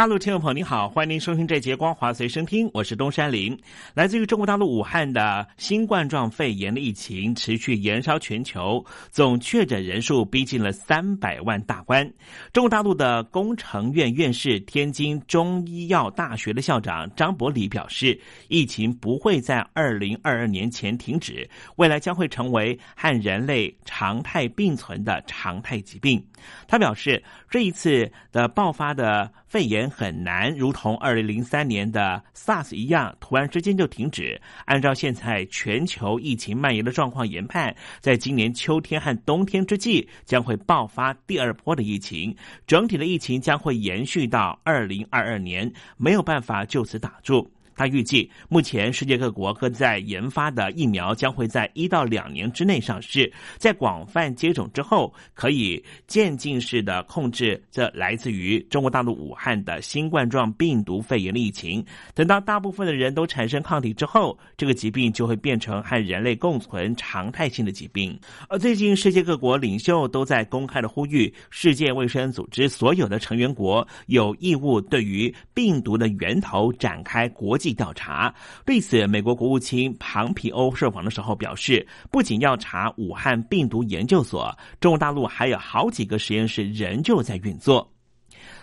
大陆听众朋友，您好，欢迎您收听这节《光华随身听》，我是东山林。来自于中国大陆武汉的新冠状肺炎的疫情持续延烧全球，总确诊人数逼近了三百万大关。中国大陆的工程院院士、天津中医药大学的校长张伯礼表示，疫情不会在二零二二年前停止，未来将会成为和人类常态并存的常态疾病。他表示，这一次的爆发的肺炎很难如同二零零三年的 SARS 一样，突然之间就停止。按照现在全球疫情蔓延的状况研判，在今年秋天和冬天之际，将会爆发第二波的疫情，整体的疫情将会延续到二零二二年，没有办法就此打住。他预计，目前世界各国各在研发的疫苗将会在一到两年之内上市，在广泛接种之后，可以渐进式的控制这来自于中国大陆武汉的新冠状病毒肺炎的疫情。等到大部分的人都产生抗体之后，这个疾病就会变成和人类共存常态性的疾病。而最近，世界各国领袖都在公开的呼吁，世界卫生组织所有的成员国有义务对于病毒的源头展开国际。调查对此，美国国务卿庞皮欧受访的时候表示，不仅要查武汉病毒研究所，中国大陆还有好几个实验室仍旧在运作。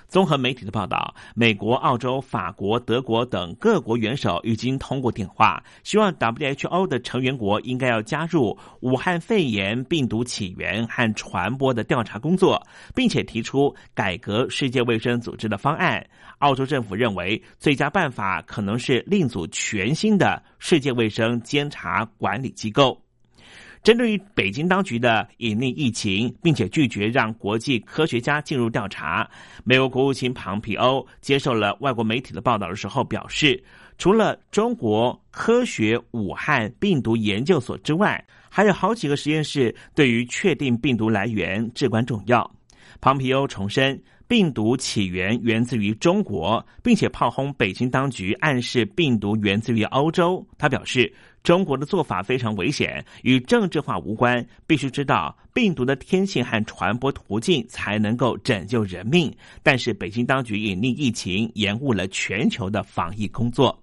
综合媒体的报道，美国、澳洲、法国、德国等各国元首已经通过电话，希望 WHO 的成员国应该要加入武汉肺炎病毒起源和传播的调查工作，并且提出改革世界卫生组织的方案。澳洲政府认为，最佳办法可能是另组全新的世界卫生监察管理机构。针对于北京当局的隐匿疫情，并且拒绝让国际科学家进入调查，美国国务卿庞皮欧接受了外国媒体的报道的时候表示，除了中国科学武汉病毒研究所之外，还有好几个实验室对于确定病毒来源至关重要。庞皮欧重申。病毒起源源自于中国，并且炮轰北京当局暗示病毒源自于欧洲。他表示，中国的做法非常危险，与政治化无关。必须知道病毒的天性和传播途径，才能够拯救人命。但是，北京当局隐匿疫情，延误了全球的防疫工作。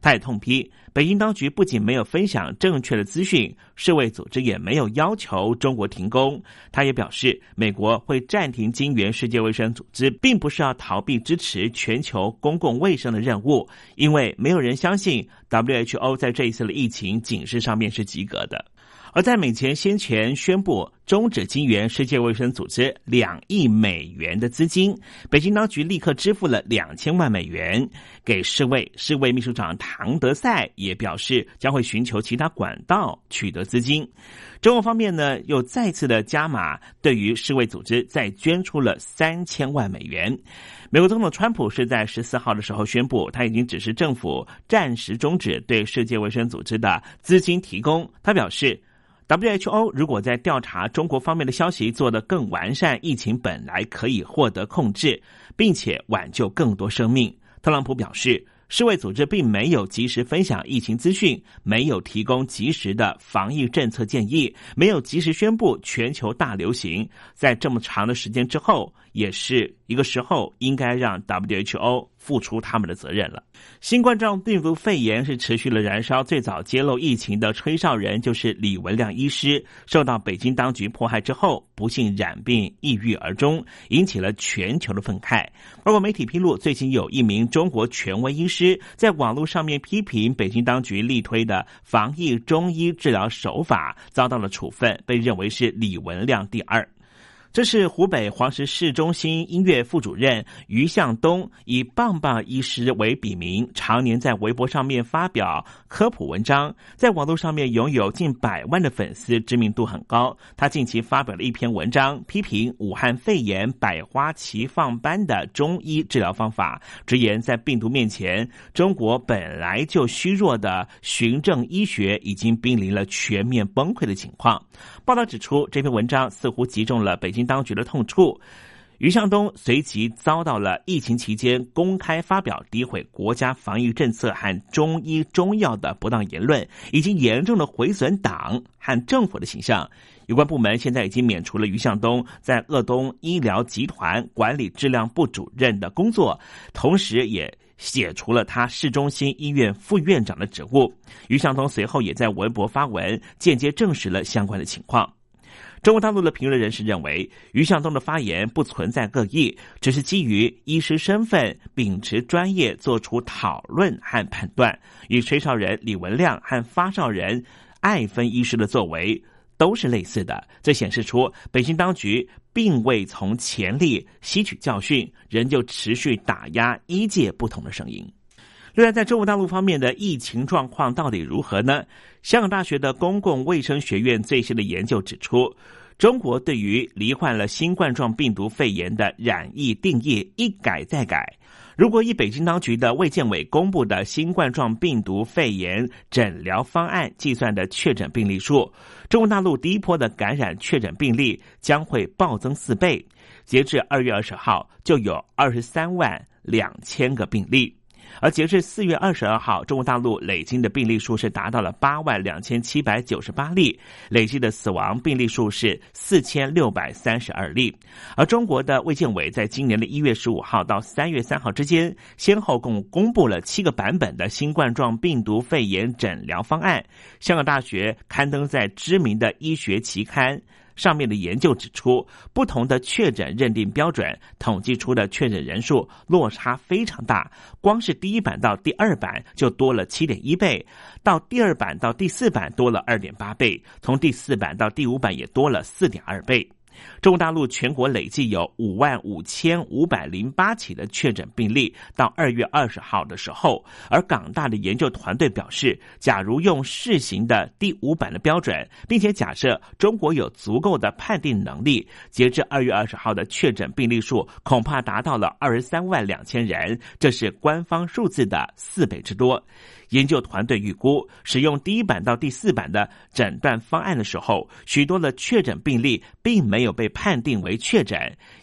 他也痛批北京当局不仅没有分享正确的资讯，世卫组织也没有要求中国停工。他也表示，美国会暂停金援世界卫生组织，并不是要逃避支持全球公共卫生的任务，因为没有人相信 WHO 在这一次的疫情警示上面是及格的。而在美前先前宣布终止金援世界卫生组织两亿美元的资金，北京当局立刻支付了两千万美元给世卫。世卫秘书长唐德赛也表示将会寻求其他管道取得资金。中国方面呢，又再次的加码，对于世卫组织再捐出了三千万美元。美国总统川普是在十四号的时候宣布，他已经指示政府暂时终止对世界卫生组织的资金提供。他表示。WHO 如果在调查中国方面的消息做得更完善，疫情本来可以获得控制，并且挽救更多生命。特朗普表示，世卫组织并没有及时分享疫情资讯，没有提供及时的防疫政策建议，没有及时宣布全球大流行。在这么长的时间之后，也是一个时候应该让 WHO。付出他们的责任了。新冠状病毒肺炎是持续了燃烧，最早揭露疫情的吹哨人就是李文亮医师，受到北京当局迫害之后，不幸染病抑郁而终，引起了全球的愤慨。包括媒体披露，最近有一名中国权威医师在网络上面批评北京当局力推的防疫中医治疗手法，遭到了处分，被认为是李文亮第二。这是湖北黄石市中心音乐副主任于向东以“棒棒医师”为笔名，常年在微博上面发表科普文章，在网络上面拥有近百万的粉丝，知名度很高。他近期发表了一篇文章，批评武汉肺炎百花齐放般的中医治疗方法，直言在病毒面前，中国本来就虚弱的循证医学已经濒临了全面崩溃的情况。报道指出，这篇文章似乎击中了北当局的痛处。于向东随即遭到了疫情期间公开发表诋毁国家防疫政策和中医中药的不当言论，已经严重的毁损党和政府的形象。有关部门现在已经免除了于向东在鄂东医疗集团管理质量部主任的工作，同时也。解除了他市中心医院副院长的职务。于向东随后也在微博发文，间接证实了相关的情况。中国大陆的评论人士认为，于向东的发言不存在恶意，只是基于医师身份，秉持专业做出讨论和判断，与吹哨人李文亮和发哨人艾芬医师的作为。都是类似的，这显示出北京当局并未从前例吸取教训，仍旧持续打压医界不同的声音。另外，在中国大陆方面的疫情状况到底如何呢？香港大学的公共卫生学院最新的研究指出，中国对于罹患了新冠状病毒肺炎的染疫定义一改再改。如果以北京当局的卫健委公布的新冠状病毒肺炎诊疗方案计算的确诊病例数，中国大陆第一波的感染确诊病例将会暴增四倍，截至二月二十号就有二十三万两千个病例。而截至四月二十二号，中国大陆累计的病例数是达到了八万两千七百九十八例，累计的死亡病例数是四千六百三十二例。而中国的卫健委在今年的一月十五号到三月三号之间，先后共公布了七个版本的新冠状病毒肺炎诊疗方案。香港大学刊登在知名的医学期刊。上面的研究指出，不同的确诊认定标准统计出的确诊人数落差非常大，光是第一版到第二版就多了七点一倍，到第二版到第四版多了二点八倍，从第四版到第五版也多了四点二倍。中国大陆全国累计有五万五千五百零八起的确诊病例，到二月二十号的时候，而港大的研究团队表示，假如用试行的第五版的标准，并且假设中国有足够的判定能力，截至二月二十号的确诊病例数恐怕达到了二十三万两千人，这是官方数字的四倍之多。研究团队预估，使用第一版到第四版的诊断方案的时候，许多的确诊病例并没有被判定为确诊。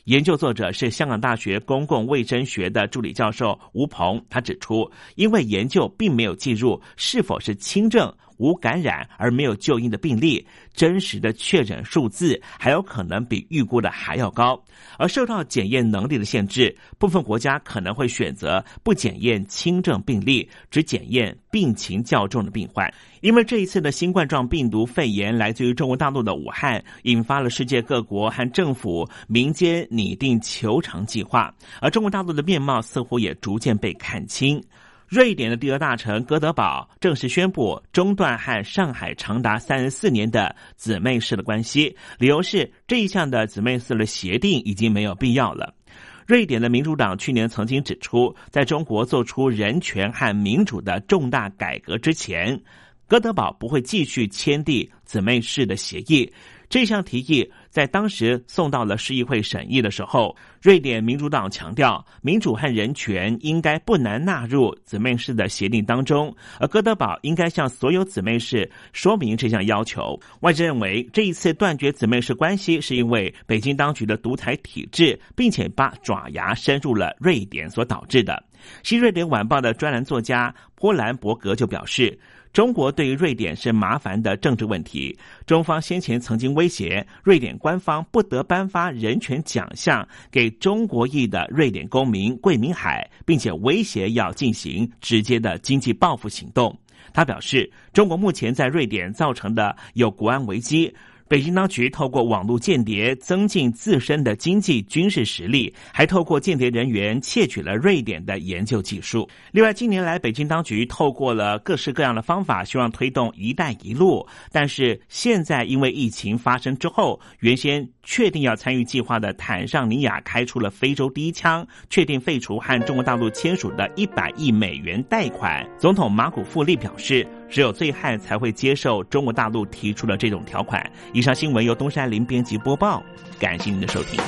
研究作者是香港大学公共卫生学的助理教授吴鹏，他指出，因为研究并没有计入是否是轻症。无感染而没有就医的病例，真实的确诊数字还有可能比预估的还要高。而受到检验能力的限制，部分国家可能会选择不检验轻症病例，只检验病情较重的病患。因为这一次的新冠状病毒肺炎来自于中国大陆的武汉，引发了世界各国和政府、民间拟定求偿计划，而中国大陆的面貌似乎也逐渐被看清。瑞典的第二大城哥德堡正式宣布中断和上海长达三十四年的姊妹市的关系，理由是这一项的姊妹市的协定已经没有必要了。瑞典的民主党去年曾经指出，在中国做出人权和民主的重大改革之前，哥德堡不会继续签订姊妹市的协议。这项提议在当时送到了市议会审议的时候，瑞典民主党强调民主和人权应该不难纳入姊妹市的协定当中，而哥德堡应该向所有姊妹市说明这项要求。外界认为这一次断绝姊妹市关系是因为北京当局的独裁体制，并且把爪牙伸入了瑞典所导致的。新瑞典晚报的专栏作家波兰伯格就表示。中国对于瑞典是麻烦的政治问题。中方先前曾经威胁瑞典官方不得颁发人权奖项给中国裔的瑞典公民桂明海，并且威胁要进行直接的经济报复行动。他表示，中国目前在瑞典造成的有国安危机。北京当局透过网络间谍增进自身的经济军事实力，还透过间谍人员窃取了瑞典的研究技术。另外，近年来北京当局透过了各式各样的方法，希望推动“一带一路”，但是现在因为疫情发生之后，原先确定要参与计划的坦尚尼亚开出了非洲第一枪，确定废除和中国大陆签署的一百亿美元贷款。总统马古富利表示。只有醉汉才会接受中国大陆提出的这种条款。以上新闻由东山林编辑播报，感谢您的收听。